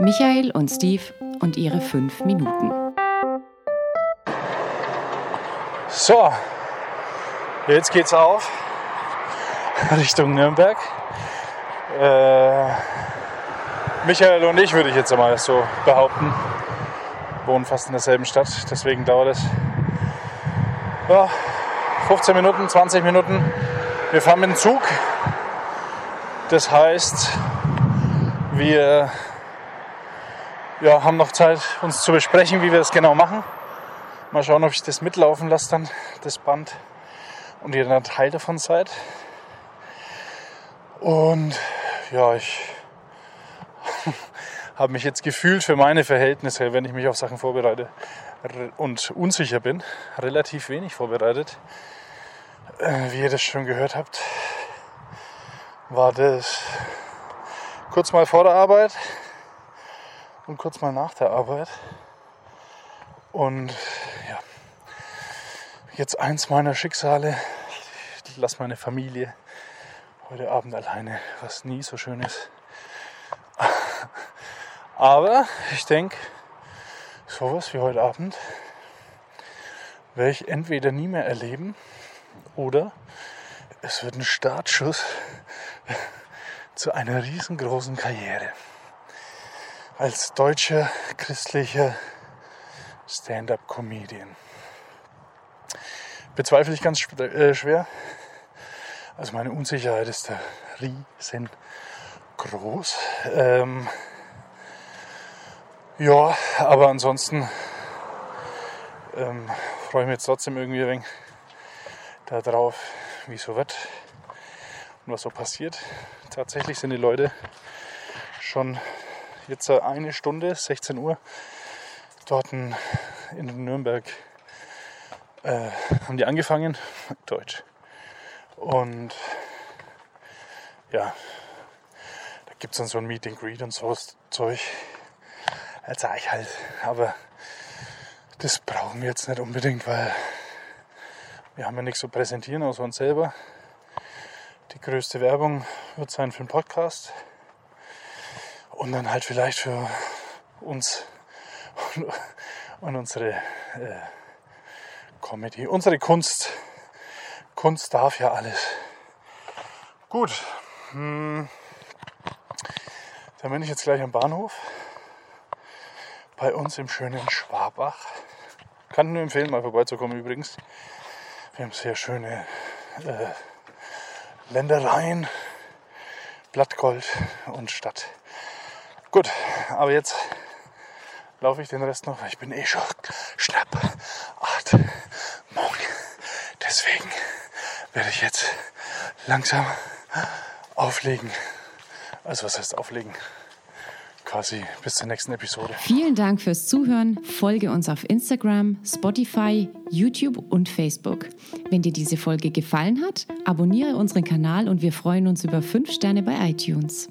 Michael und Steve und ihre fünf Minuten. So, jetzt geht's auf Richtung Nürnberg. Äh, Michael und ich würde ich jetzt einmal so behaupten, wohnen fast in derselben Stadt. Deswegen dauert es ja, 15 Minuten, 20 Minuten. Wir fahren mit dem Zug. Das heißt, wir ja, haben noch Zeit, uns zu besprechen, wie wir das genau machen. Mal schauen, ob ich das mitlaufen lasse, dann das Band und ihr dann Teil davon seid. Und ja, ich habe mich jetzt gefühlt für meine Verhältnisse, wenn ich mich auf Sachen vorbereite und unsicher bin, relativ wenig vorbereitet. Äh, wie ihr das schon gehört habt, war das kurz mal vor der Arbeit und kurz mal nach der Arbeit. Und ja, jetzt eins meiner Schicksale. Ich lasse meine Familie heute Abend alleine, was nie so schön ist. Aber ich denke, sowas wie heute Abend werde ich entweder nie mehr erleben oder es wird ein Startschuss zu einer riesengroßen Karriere als deutscher christlicher Stand-up-Comedian. Bezweifle ich ganz äh, schwer. Also meine Unsicherheit ist da riesengroß. Ähm, ja, aber ansonsten ähm, freue ich mich jetzt trotzdem irgendwie ein wenig darauf, wie es so wird und was so passiert. Tatsächlich sind die Leute schon jetzt eine Stunde, 16 Uhr, dort in Nürnberg äh, haben die angefangen, Deutsch. Und ja, da gibt es dann so ein Meet and Greet und so Zeug. Als ich halt, aber das brauchen wir jetzt nicht unbedingt, weil wir haben ja nichts zu präsentieren außer uns selber. Die größte Werbung wird sein für den Podcast und dann halt vielleicht für uns und, und unsere äh, Comedy, unsere Kunst. Kunst darf ja alles. Gut, hm. dann bin ich jetzt gleich am Bahnhof bei uns im schönen Schwabach. Kann nur empfehlen, mal vorbeizukommen übrigens. Wir haben sehr schöne äh, Ländereien, Blattgold und Stadt. Gut, aber jetzt laufe ich den Rest noch. Ich bin eh schon schnapp. Morgen. Deswegen werde ich jetzt langsam auflegen. Also was heißt auflegen? Quasi bis zur nächsten Episode. Vielen Dank fürs Zuhören. Folge uns auf Instagram, Spotify, YouTube und Facebook. Wenn dir diese Folge gefallen hat, abonniere unseren Kanal und wir freuen uns über 5 Sterne bei iTunes.